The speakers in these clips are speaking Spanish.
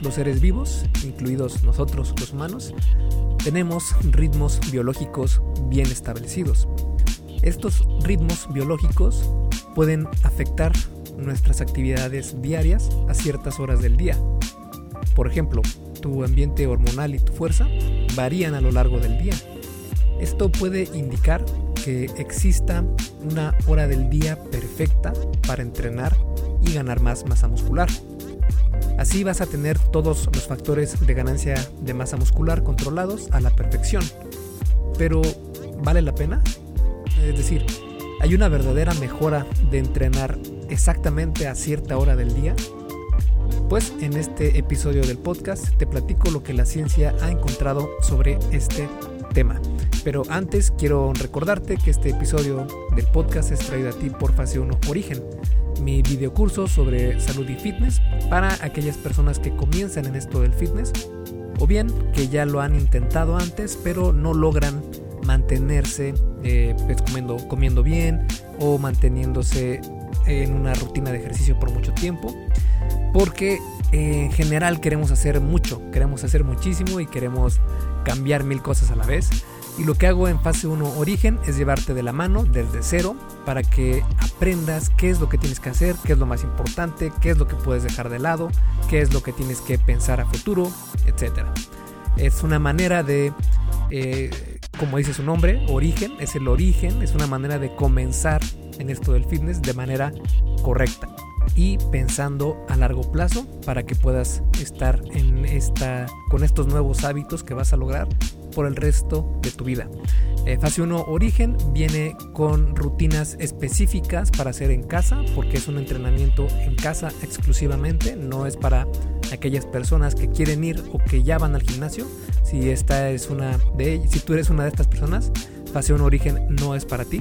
los seres vivos, incluidos nosotros los humanos, tenemos ritmos biológicos bien establecidos. Estos ritmos biológicos pueden afectar nuestras actividades diarias a ciertas horas del día. Por ejemplo, tu ambiente hormonal y tu fuerza varían a lo largo del día. Esto puede indicar que exista una hora del día perfecta para entrenar y ganar más masa muscular. Así vas a tener todos los factores de ganancia de masa muscular controlados a la perfección. Pero, ¿vale la pena? Es decir, ¿hay una verdadera mejora de entrenar exactamente a cierta hora del día? Pues en este episodio del podcast te platico lo que la ciencia ha encontrado sobre este tema. Pero antes quiero recordarte que este episodio del podcast es traído a ti por Fase 1 Origen, mi videocurso sobre salud y fitness para aquellas personas que comienzan en esto del fitness o bien que ya lo han intentado antes pero no logran mantenerse eh, pues, comiendo, comiendo bien o manteniéndose en una rutina de ejercicio por mucho tiempo porque en general queremos hacer mucho, queremos hacer muchísimo y queremos cambiar mil cosas a la vez. Y lo que hago en fase 1 origen es llevarte de la mano desde cero para que aprendas qué es lo que tienes que hacer, qué es lo más importante, qué es lo que puedes dejar de lado, qué es lo que tienes que pensar a futuro, etc. Es una manera de, eh, como dice su nombre, origen, es el origen, es una manera de comenzar en esto del fitness de manera correcta y pensando a largo plazo para que puedas estar en esta, con estos nuevos hábitos que vas a lograr por el resto de tu vida. Eh, fase 1 Origen viene con rutinas específicas para hacer en casa porque es un entrenamiento en casa exclusivamente, no es para aquellas personas que quieren ir o que ya van al gimnasio. Si esta es una de si tú eres una de estas personas, fase 1 Origen no es para ti.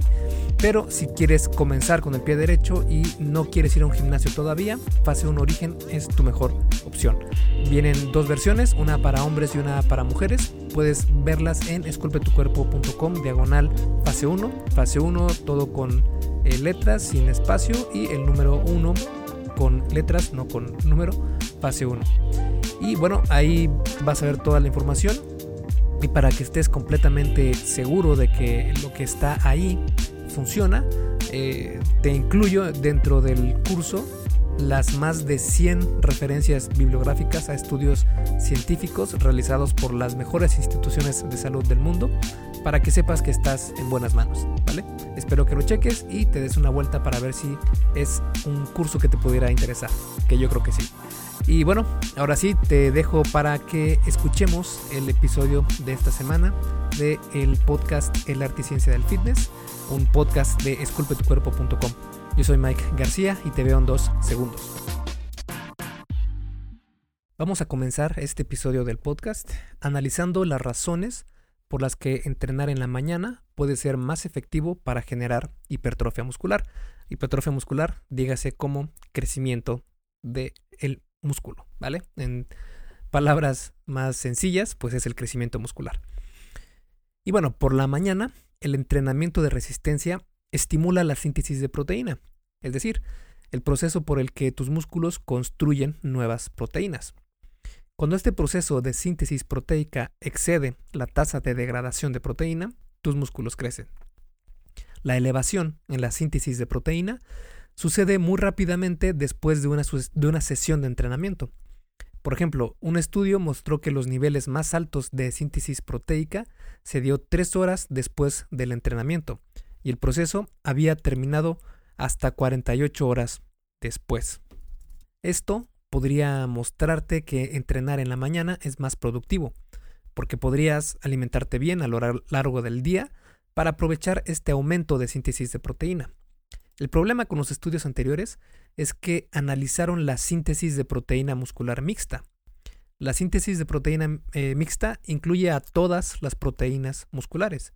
Pero si quieres comenzar con el pie derecho y no quieres ir a un gimnasio todavía, fase 1 origen es tu mejor opción. Vienen dos versiones, una para hombres y una para mujeres. Puedes verlas en esculpetucuerpo.com diagonal fase 1. Fase 1 todo con eh, letras sin espacio y el número 1 con letras, no con número, fase 1. Y bueno, ahí vas a ver toda la información. Y para que estés completamente seguro de que lo que está ahí funciona, eh, te incluyo dentro del curso las más de 100 referencias bibliográficas a estudios científicos realizados por las mejores instituciones de salud del mundo para que sepas que estás en buenas manos, ¿vale? Espero que lo cheques y te des una vuelta para ver si es un curso que te pudiera interesar, que yo creo que sí. Y bueno, ahora sí te dejo para que escuchemos el episodio de esta semana de el podcast El arte y ciencia del fitness un podcast de esculpetucuerpo.com. Yo soy Mike García y te veo en dos segundos. Vamos a comenzar este episodio del podcast analizando las razones por las que entrenar en la mañana puede ser más efectivo para generar hipertrofia muscular. Hipertrofia muscular, dígase como crecimiento del el músculo, ¿vale? En palabras más sencillas, pues es el crecimiento muscular. Y bueno, por la mañana el entrenamiento de resistencia estimula la síntesis de proteína, es decir, el proceso por el que tus músculos construyen nuevas proteínas. Cuando este proceso de síntesis proteica excede la tasa de degradación de proteína, tus músculos crecen. La elevación en la síntesis de proteína sucede muy rápidamente después de una, sesión de entrenamiento. Por ejemplo, un estudio mostró que los niveles más altos de síntesis proteica se dio tres horas después del entrenamiento y el proceso había terminado hasta 48 horas después. Esto podría mostrarte que entrenar en la mañana es más productivo, porque podrías alimentarte bien a lo largo del día para aprovechar este aumento de síntesis de proteína. El problema con los estudios anteriores es que analizaron la síntesis de proteína muscular mixta, la síntesis de proteína eh, mixta incluye a todas las proteínas musculares,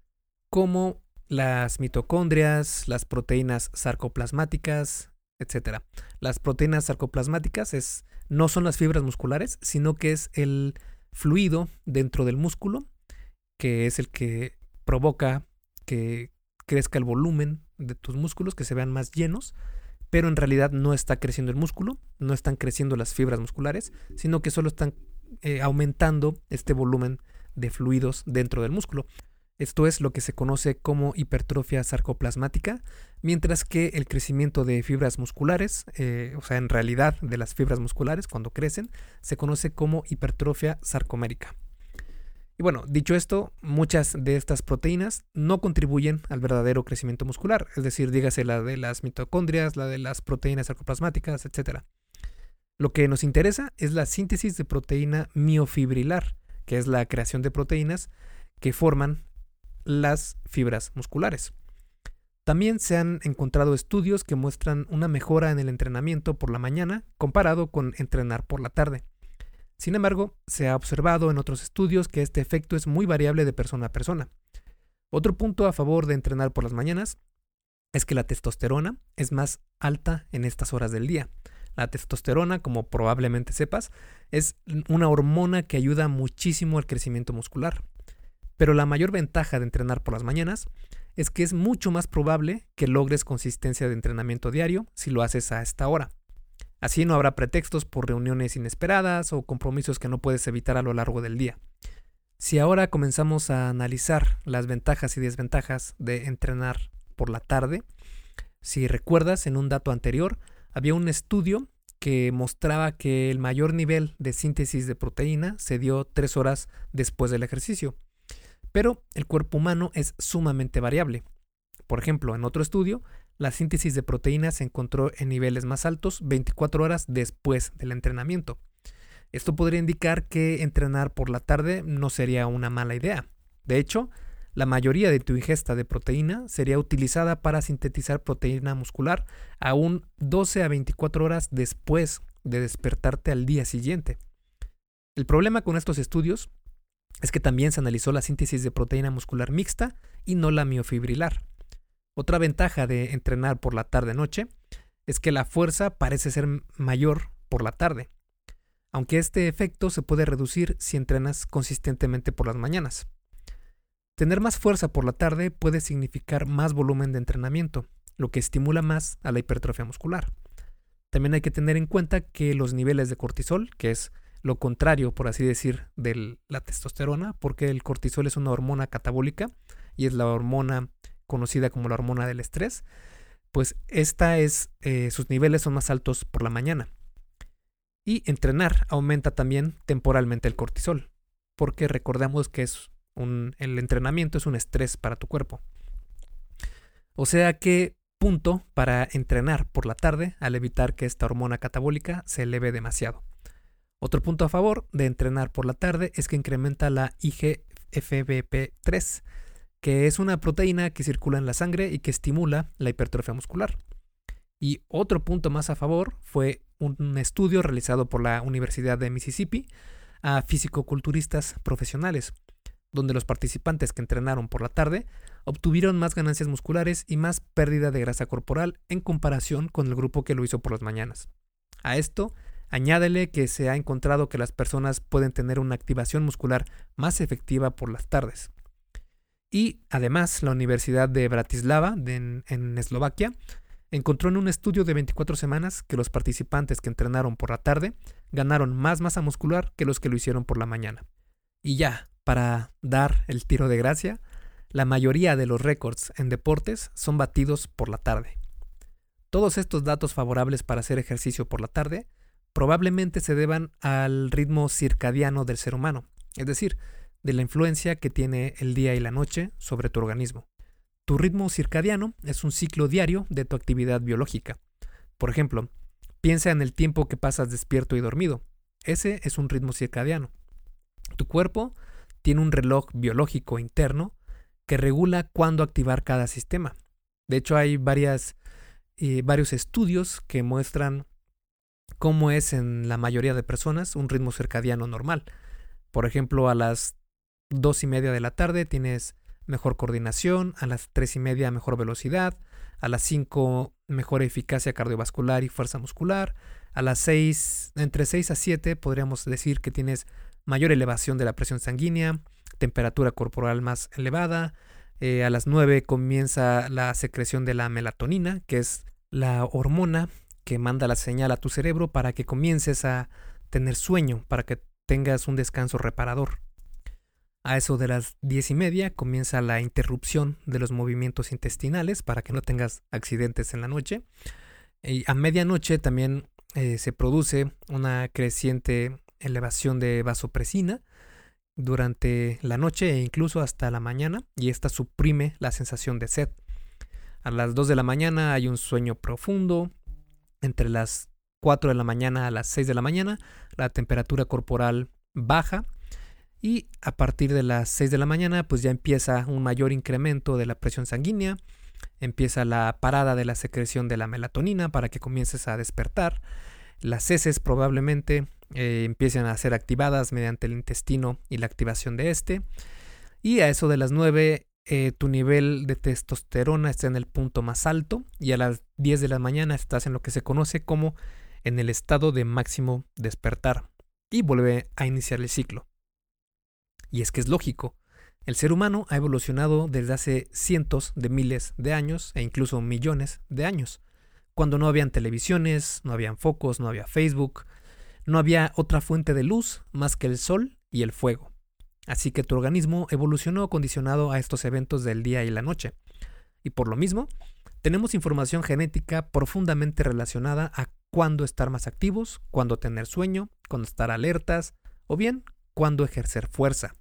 como las mitocondrias, las proteínas sarcoplasmáticas, etc. Las proteínas sarcoplasmáticas es, no son las fibras musculares, sino que es el fluido dentro del músculo, que es el que provoca que crezca el volumen de tus músculos, que se vean más llenos pero en realidad no está creciendo el músculo, no están creciendo las fibras musculares, sino que solo están eh, aumentando este volumen de fluidos dentro del músculo. Esto es lo que se conoce como hipertrofia sarcoplasmática, mientras que el crecimiento de fibras musculares, eh, o sea, en realidad de las fibras musculares cuando crecen, se conoce como hipertrofia sarcomérica. Y bueno, dicho esto, muchas de estas proteínas no contribuyen al verdadero crecimiento muscular, es decir, dígase la de las mitocondrias, la de las proteínas sarcoplasmáticas, etc. Lo que nos interesa es la síntesis de proteína miofibrilar, que es la creación de proteínas que forman las fibras musculares. También se han encontrado estudios que muestran una mejora en el entrenamiento por la mañana comparado con entrenar por la tarde. Sin embargo, se ha observado en otros estudios que este efecto es muy variable de persona a persona. Otro punto a favor de entrenar por las mañanas es que la testosterona es más alta en estas horas del día. La testosterona, como probablemente sepas, es una hormona que ayuda muchísimo al crecimiento muscular. Pero la mayor ventaja de entrenar por las mañanas es que es mucho más probable que logres consistencia de entrenamiento diario si lo haces a esta hora. Así no habrá pretextos por reuniones inesperadas o compromisos que no puedes evitar a lo largo del día. Si ahora comenzamos a analizar las ventajas y desventajas de entrenar por la tarde, si recuerdas en un dato anterior, había un estudio que mostraba que el mayor nivel de síntesis de proteína se dio tres horas después del ejercicio. Pero el cuerpo humano es sumamente variable. Por ejemplo, en otro estudio, la síntesis de proteínas se encontró en niveles más altos 24 horas después del entrenamiento. Esto podría indicar que entrenar por la tarde no sería una mala idea. De hecho, la mayoría de tu ingesta de proteína sería utilizada para sintetizar proteína muscular aún 12 a 24 horas después de despertarte al día siguiente. El problema con estos estudios es que también se analizó la síntesis de proteína muscular mixta y no la miofibrilar. Otra ventaja de entrenar por la tarde-noche es que la fuerza parece ser mayor por la tarde, aunque este efecto se puede reducir si entrenas consistentemente por las mañanas. Tener más fuerza por la tarde puede significar más volumen de entrenamiento, lo que estimula más a la hipertrofia muscular. También hay que tener en cuenta que los niveles de cortisol, que es lo contrario, por así decir, de la testosterona, porque el cortisol es una hormona catabólica y es la hormona conocida como la hormona del estrés, pues esta es, eh, sus niveles son más altos por la mañana. Y entrenar aumenta también temporalmente el cortisol, porque recordamos que es el entrenamiento es un estrés para tu cuerpo. O sea que punto para entrenar por la tarde al evitar que esta hormona catabólica se eleve demasiado. Otro punto a favor de entrenar por la tarde es que incrementa la IGFBP3, que es una proteína que circula en la sangre y que estimula la hipertrofia muscular. Y otro punto más a favor fue un estudio realizado por la Universidad de Mississippi a fisicoculturistas profesionales, donde los participantes que entrenaron por la tarde obtuvieron más ganancias musculares y más pérdida de grasa corporal en comparación con el grupo que lo hizo por las mañanas. A esto Añádele que se ha encontrado que las personas pueden tener una activación muscular más efectiva por las tardes. Y además, la Universidad de Bratislava, en, Eslovaquia, encontró en un estudio de 24 semanas que los participantes que entrenaron por la tarde ganaron más masa muscular que los que lo hicieron por la mañana. Y ya, para dar el tiro de gracia, la mayoría de los récords en deportes son batidos por la tarde. Todos estos datos favorables para hacer ejercicio por la tarde probablemente se deban al ritmo circadiano del ser humano, es decir, de la influencia que tiene el día y la noche sobre tu organismo. Tu ritmo circadiano es un ciclo diario de tu actividad biológica. Por ejemplo, piensa en el tiempo que pasas despierto y dormido. Ese es un ritmo circadiano. Tu cuerpo tiene un reloj biológico interno que regula cuándo activar cada sistema. De hecho, hay varias, eh, varios estudios que muestran cómo es en la mayoría de personas un ritmo circadiano normal. Por ejemplo, a las dos y media de la tarde tienes mejor coordinación, a las tres y media mejor velocidad, a las cinco mejor eficacia cardiovascular y fuerza muscular, a las seis, entre 6 a 7 podríamos decir que tienes mayor elevación de la presión sanguínea, temperatura corporal más elevada, eh, a las 9 comienza la secreción de la melatonina, que es la hormona que manda la señal a tu cerebro para que comiences a tener sueño, para que tengas un descanso reparador. A eso de las diez y media comienza la interrupción de los movimientos intestinales para que no tengas accidentes en la noche. Y a medianoche también eh, se produce una creciente elevación de vasopresina durante la noche e incluso hasta la mañana y esta suprime la sensación de sed. A las 2 de la mañana hay un sueño profundo. Entre las 4 de la mañana a las 6 de la mañana la temperatura corporal baja y a partir de las 6 de la mañana pues ya empieza un mayor incremento de la presión sanguínea, empieza la parada de la secreción de la melatonina para que comiences a despertar, las heces probablemente eh, empiecen a ser activadas mediante el intestino y la activación de este. Y a eso de las 9 eh, tu nivel de testosterona está en el punto más alto y a las 10 de la mañana estás en lo que se conoce como en el estado de máximo despertar y vuelve a iniciar el ciclo. Y es que es lógico, el ser humano ha evolucionado desde hace cientos de miles de años e incluso millones de años, cuando no habían televisiones, no habían focos, no había Facebook, no había otra fuente de luz más que el sol y el fuego. Así que tu organismo evolucionó condicionado a estos eventos del día y la noche. Y por lo mismo, tenemos información genética profundamente relacionada a cuándo estar más activos, cuándo tener sueño, cuándo estar alertas o bien cuándo ejercer fuerza.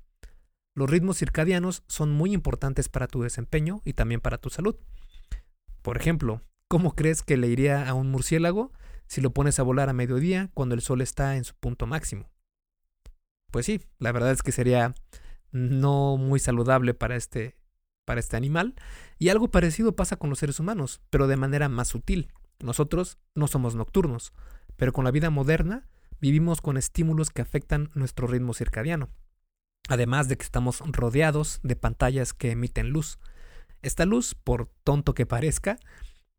Los ritmos circadianos son muy importantes para tu desempeño y también para tu salud. Por ejemplo, ¿cómo crees que le iría a un murciélago si lo pones a volar a mediodía cuando el sol está en su punto máximo. Pues sí, la verdad es que sería no muy saludable para este, para este animal. Y algo parecido pasa con los seres humanos, pero de manera más sutil. Nosotros no somos nocturnos, pero con la vida moderna vivimos con estímulos que afectan nuestro ritmo circadiano. Además de que estamos rodeados de pantallas que emiten luz. Esta luz, por tonto que parezca,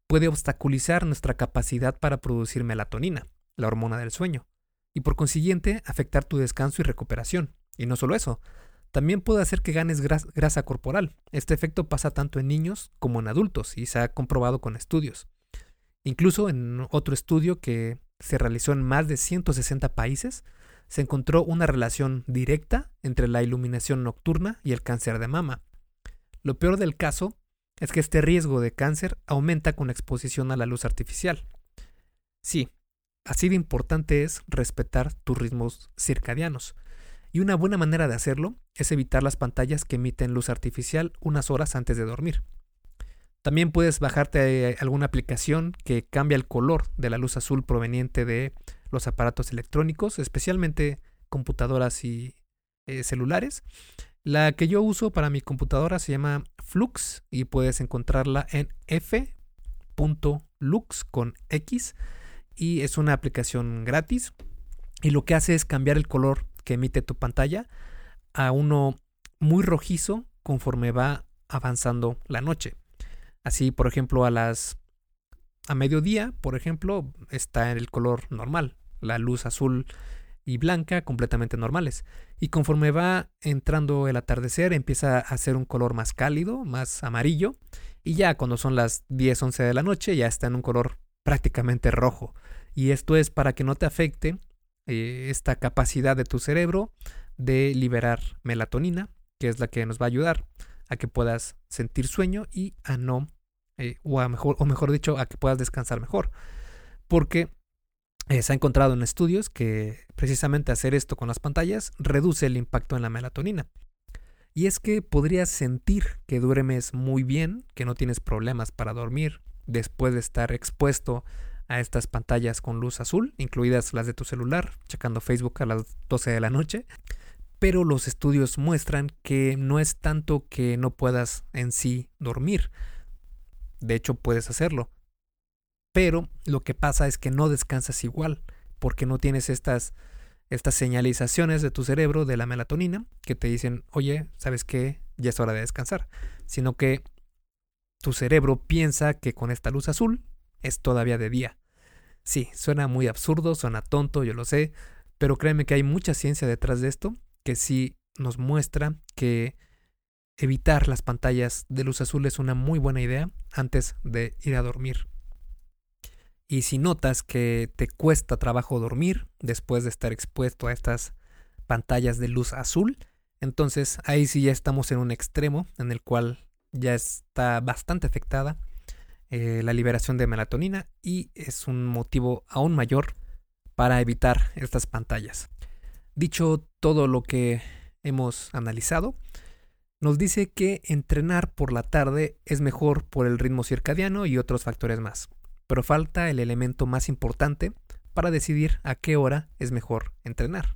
puede obstaculizar nuestra capacidad para producir melatonina, la hormona del sueño, y por consiguiente afectar tu descanso y recuperación. Y no solo eso, también puede hacer que ganes grasa corporal. Este efecto pasa tanto en niños como en adultos y se ha comprobado con estudios. Incluso en otro estudio que se realizó en más de 160 países, se encontró una relación directa entre la iluminación nocturna y el cáncer de mama. Lo peor del caso es que este riesgo de cáncer aumenta con la exposición a la luz artificial. Sí, así de importante es respetar tus ritmos circadianos. Y una buena manera de hacerlo es evitar las pantallas que emiten luz artificial unas horas antes de dormir. También puedes bajarte alguna aplicación que cambia el color de la luz azul proveniente de los aparatos electrónicos, especialmente computadoras y eh, celulares. La que yo uso para mi computadora se llama Flux y puedes encontrarla en f.lux con X y es una aplicación gratis y lo que hace es cambiar el color que emite tu pantalla a uno muy rojizo conforme va avanzando la noche. Así, por ejemplo, a las a mediodía, por ejemplo, está en el color normal. La luz azul y blanca completamente normales. Y conforme va entrando el atardecer empieza a hacer un color más cálido, más amarillo. Y ya cuando son las 10, 11 de la noche ya está en un color prácticamente rojo. Y esto es para que no te afecte eh, esta capacidad de tu cerebro de liberar melatonina, que es la que nos va a ayudar a que puedas sentir sueño y a no, eh, o, a mejor, dicho, a que puedas descansar mejor. Porque se ha encontrado en estudios que precisamente hacer esto con las pantallas reduce el impacto en la melatonina. Y es que podrías sentir que duermes muy bien, que no tienes problemas para dormir después de estar expuesto a estas pantallas con luz azul, incluidas las de tu celular, checando Facebook a las 12 de la noche. Pero los estudios muestran que no es tanto que no puedas en sí dormir. De hecho, puedes hacerlo pero lo que pasa es que no descansas igual porque no tienes estas, estas señalizaciones de tu cerebro de la melatonina que te dicen, oye, ¿sabes qué? Ya es hora de descansar. Sino que tu cerebro piensa que con esta luz azul es todavía de día. Sí, suena muy absurdo, suena tonto, yo lo sé, pero créeme que hay mucha ciencia detrás de esto que sí nos muestra que evitar las pantallas de luz azul es una muy buena idea antes de ir a dormir. Y si notas que te cuesta trabajo dormir después de estar expuesto a estas pantallas de luz azul, entonces ahí sí ya estamos en un extremo en el cual ya está bastante afectada eh, la liberación de melatonina y es un motivo aún mayor para evitar estas pantallas. Dicho todo lo que hemos analizado, nos dice que entrenar por la tarde es mejor por el ritmo circadiano y otros factores más, pero falta el elemento más importante para decidir a qué hora es mejor entrenar.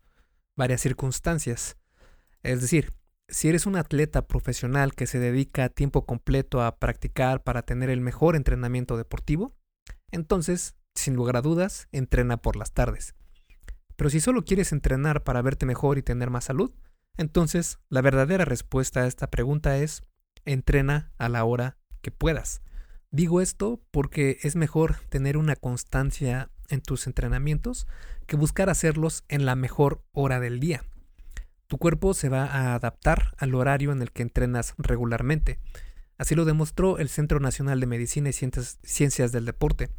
varias circunstancias. Es decir, si eres un atleta profesional que se dedica a tiempo completo a practicar para tener el mejor entrenamiento deportivo, entonces, sin lugar a dudas, entrena por las tardes. Pero si solo quieres entrenar para verte mejor y tener más salud, entonces la verdadera respuesta a esta pregunta es entrena a la hora que puedas. Digo esto porque es mejor tener una constancia en tus entrenamientos que buscar hacerlos en la mejor hora del día. Tu cuerpo se va a adaptar al horario en el que entrenas regularmente. Así lo demostró el Centro Nacional de Medicina y Ciencias, del Deporte.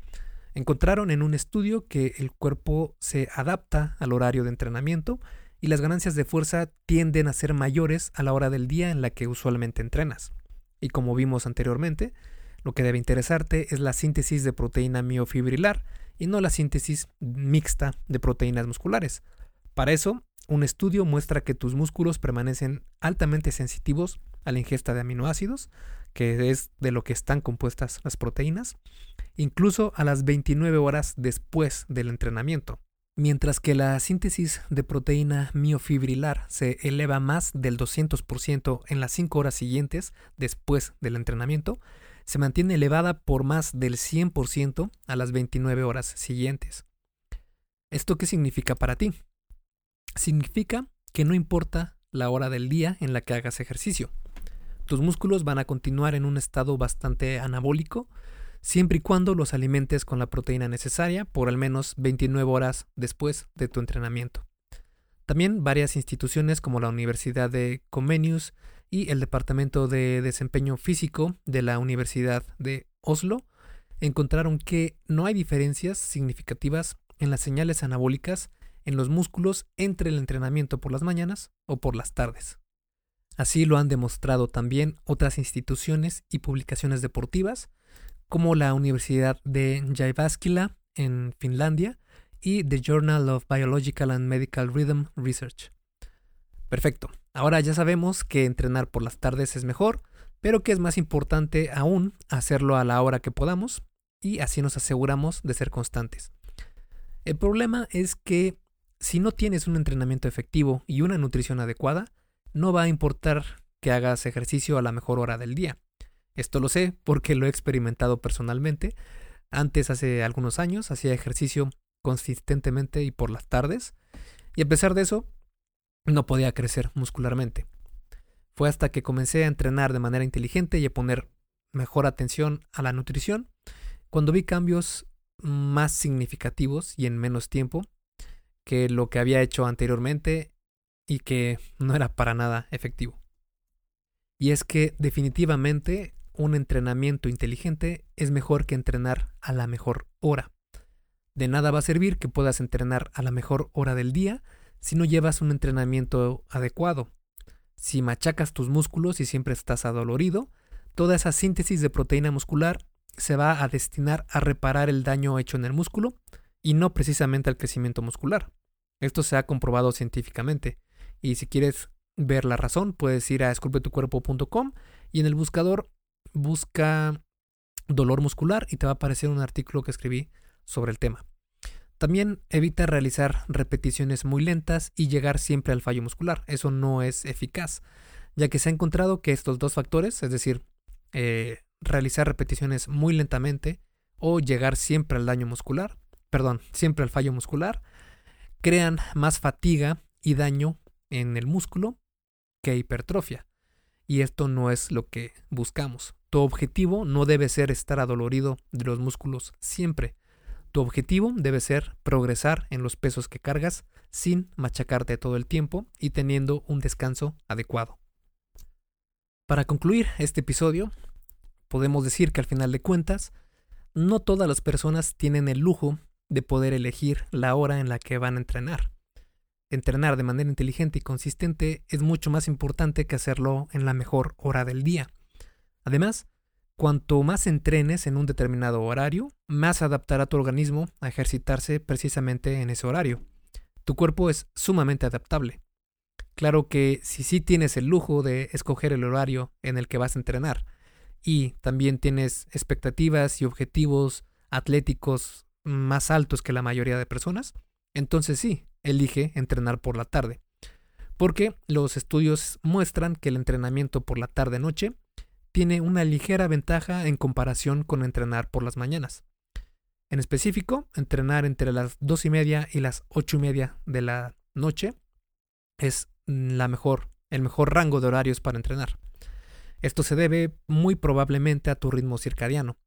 Encontraron en un estudio que el cuerpo se adapta al horario de entrenamiento y las ganancias de fuerza tienden a ser mayores a la hora del día en la que usualmente entrenas. Y como vimos anteriormente, lo que debe interesarte es la síntesis de proteína miofibrilar y no la síntesis mixta de proteínas musculares. Para eso, un estudio muestra que tus músculos permanecen altamente sensitivos a la ingesta de aminoácidos, que es de lo que están compuestas las proteínas, incluso a las 29 horas después del entrenamiento. Mientras que la síntesis de proteína miofibrilar se eleva más del 200% en las 5 horas siguientes después del entrenamiento, se mantiene elevada por más del 100% a las 29 horas siguientes. ¿Esto qué significa para ti? Significa que no importa la hora del día en la que hagas ejercicio. Tus músculos van a continuar en un estado bastante anabólico siempre y cuando los alimentes con la proteína necesaria por al menos 29 horas después de tu entrenamiento. También varias instituciones como la Universidad de Comenius y el Departamento de Desempeño Físico de la Universidad de Oslo encontraron que no hay diferencias significativas en las señales anabólicas en los músculos entre el entrenamiento por las mañanas o por las tardes. Así lo han demostrado también otras instituciones y publicaciones deportivas, como la Universidad de Jyväskylä en Finlandia y The Journal of Biological and Medical Rhythm Research. Perfecto, ahora ya sabemos que entrenar por las tardes es mejor, pero que es más importante aún hacerlo a la hora que podamos y así nos aseguramos de ser constantes. El problema es que si no tienes un entrenamiento efectivo y una nutrición adecuada, no va a importar que hagas ejercicio a la mejor hora del día. Esto lo sé porque lo he experimentado personalmente. Antes, hace algunos años, hacía ejercicio consistentemente y por las tardes, y a pesar de eso, no podía crecer muscularmente. Fue hasta que comencé a entrenar de manera inteligente y a poner mejor atención a la nutrición, cuando vi cambios más significativos y en menos tiempo que lo que había hecho anteriormente y que no era para nada efectivo. Y es que definitivamente un entrenamiento inteligente es mejor que entrenar a la mejor hora. De nada va a servir que puedas entrenar a la mejor hora del día si no llevas un entrenamiento adecuado. Si machacas tus músculos y siempre estás adolorido, toda esa síntesis de proteína muscular se va a destinar a reparar el daño hecho en el músculo y no precisamente al crecimiento muscular. Esto se ha comprobado científicamente y si quieres ver la razón puedes ir a esculpetucuerpo.com y en el buscador busca dolor muscular y te va a aparecer un artículo que escribí sobre el tema. También evita realizar repeticiones muy lentas y llegar siempre al fallo muscular. Eso no es eficaz, ya que se ha encontrado que estos dos factores, es decir, eh, realizar repeticiones muy lentamente o llegar siempre al daño muscular, perdón, siempre al fallo muscular, crean más fatiga y daño en el músculo que hipertrofia. Y esto no es lo que buscamos. Tu objetivo no debe ser estar adolorido de los músculos siempre. Tu objetivo debe ser progresar en los pesos que cargas sin machacarte todo el tiempo y teniendo un descanso adecuado. Para concluir este episodio, podemos decir que al final de cuentas, no todas las personas tienen el lujo de poder elegir la hora en la que van a entrenar. Entrenar de manera inteligente y consistente es mucho más importante que hacerlo en la mejor hora del día. Además, cuanto más entrenes en un determinado horario, más adaptará tu organismo a ejercitarse precisamente en ese horario. Tu cuerpo es sumamente adaptable. Claro que si sí tienes el lujo de escoger el horario en el que vas a entrenar y también tienes expectativas y objetivos atléticos más altos que la mayoría de personas, entonces sí, elige entrenar por la tarde. Porque los estudios muestran que el entrenamiento por la tarde-noche tiene una ligera ventaja en comparación con entrenar por las mañanas. En específico, entrenar entre las dos y media y las ocho y media de la noche es la mejor, el mejor rango de horarios para entrenar. Esto se debe muy probablemente a tu ritmo circadiano.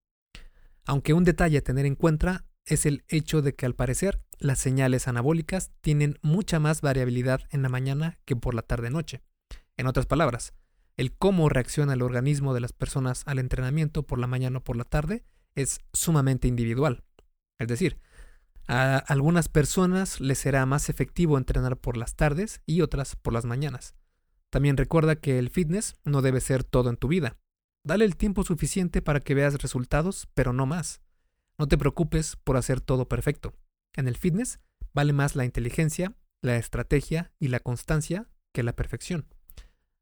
Aunque un detalle a tener en cuenta es el hecho de que al parecer las señales anabólicas tienen mucha más variabilidad en la mañana que por la tarde-noche. En otras palabras, el cómo reacciona el organismo de las personas al entrenamiento por la mañana o por la tarde es sumamente individual. Es decir, a algunas personas les será más efectivo entrenar por las tardes y otras por las mañanas. También recuerda que el fitness no debe ser todo en tu vida. Dale el tiempo suficiente para que veas resultados, pero no más. No te preocupes por hacer todo perfecto. En el fitness vale más la inteligencia, la estrategia y la constancia que la perfección.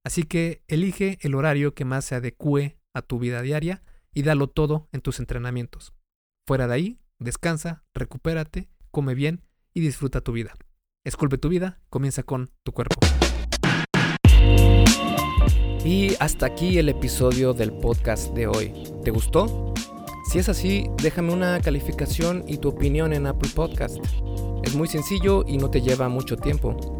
Así que elige el horario que más se adecue a tu vida diaria y dalo todo en tus entrenamientos. Fuera de ahí, descansa, recupérate, come bien y disfruta tu vida. Esculpe tu vida, comienza con tu cuerpo. Y hasta aquí el episodio del podcast de hoy. ¿Te gustó? Si es así, déjame una calificación y tu opinión en Apple Podcast. Es muy sencillo y no te lleva mucho tiempo.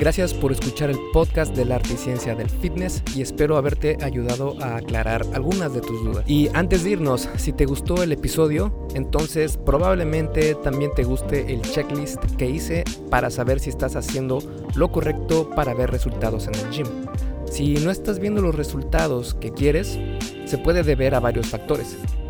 Gracias por escuchar el podcast de la arte y ciencia del fitness y espero haberte ayudado a aclarar algunas de tus dudas. Y antes de irnos, si te gustó el episodio, entonces probablemente también te guste el checklist que hice para saber si estás haciendo lo correcto para ver resultados en el gym. Si no estás viendo los resultados que quieres, se puede deber a varios factores.